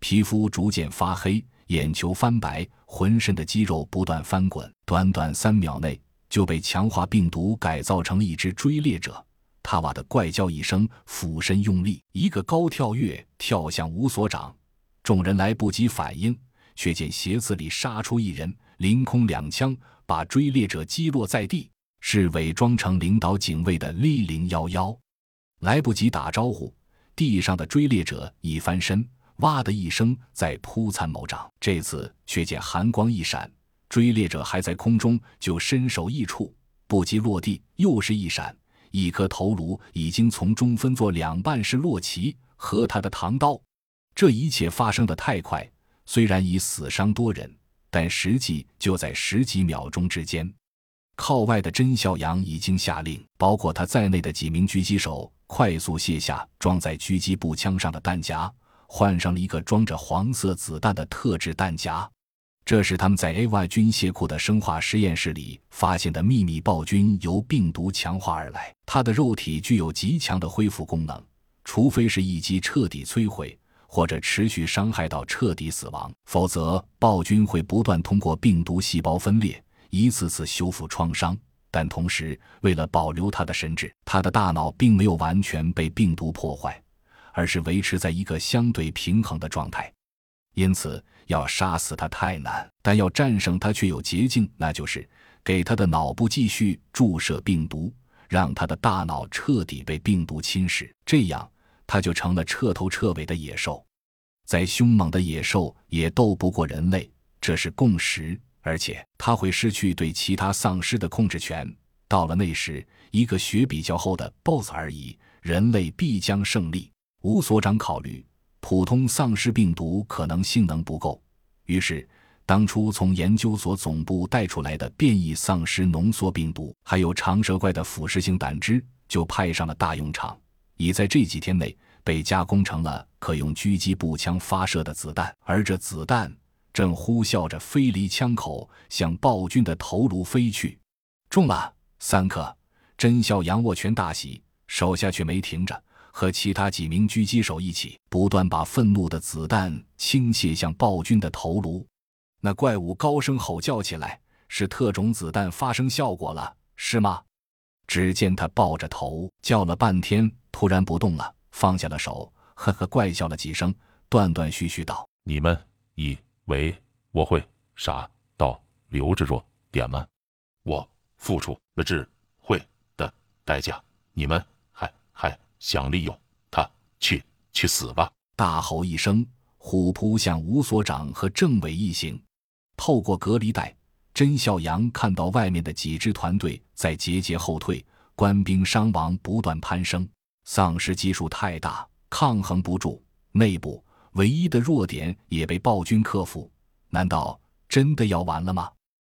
皮肤逐渐发黑，眼球翻白，浑身的肌肉不断翻滚。短短三秒内，就被强化病毒改造成了一只追猎者。他哇的怪叫一声，俯身用力一个高跳跃，跳向吴所长。众人来不及反应，却见鞋子里杀出一人，凌空两枪把追猎者击落在地。是伪装成领导警卫的立零幺幺，来不及打招呼，地上的追猎者一翻身，哇的一声在扑残某长。这次却见寒光一闪，追猎者还在空中，就身首异处，不及落地，又是一闪。一颗头颅已经从中分作两半，是洛奇和他的唐刀。这一切发生的太快，虽然已死伤多人，但实际就在十几秒钟之间。靠外的甄孝阳已经下令，包括他在内的几名狙击手快速卸下装在狙击步枪上的弹夹，换上了一个装着黄色子弹的特制弹夹。这是他们在 A.Y 军械库的生化实验室里发现的秘密暴君由病毒强化而来。他的肉体具有极强的恢复功能，除非是一击彻底摧毁或者持续伤害到彻底死亡，否则暴君会不断通过病毒细胞分裂一次次修复创伤。但同时，为了保留他的神智，他的大脑并没有完全被病毒破坏，而是维持在一个相对平衡的状态。因此，要杀死他太难，但要战胜他却有捷径，那就是给他的脑部继续注射病毒，让他的大脑彻底被病毒侵蚀，这样他就成了彻头彻尾的野兽。再凶猛的野兽也斗不过人类，这是共识。而且他会失去对其他丧尸的控制权。到了那时，一个血比较厚的 BOSS 而已，人类必将胜利。吴所长考虑。普通丧尸病毒可能性能不够，于是当初从研究所总部带出来的变异丧尸浓缩病毒，还有长舌怪的腐蚀性胆汁，就派上了大用场，已在这几天内被加工成了可用狙击步枪发射的子弹，而这子弹正呼啸着飞离枪口，向暴君的头颅飞去。中了三颗，甄孝阳握拳大喜，手下却没停着。和其他几名狙击手一起，不断把愤怒的子弹倾泻向暴君的头颅。那怪物高声吼叫起来：“是特种子弹发生效果了，是吗？”只见他抱着头叫了半天，突然不动了，放下了手，呵呵怪笑了几声，断断续续道：“你们以为我会傻到留着弱点吗？我付出了智慧的代价，你们。”想利用他，去去死吧！大吼一声，虎扑向吴所长和政委一行。透过隔离带，甄孝阳看到外面的几支团队在节节后退，官兵伤亡不断攀升，丧尸基数太大，抗衡不住。内部唯一的弱点也被暴君克服，难道真的要完了吗？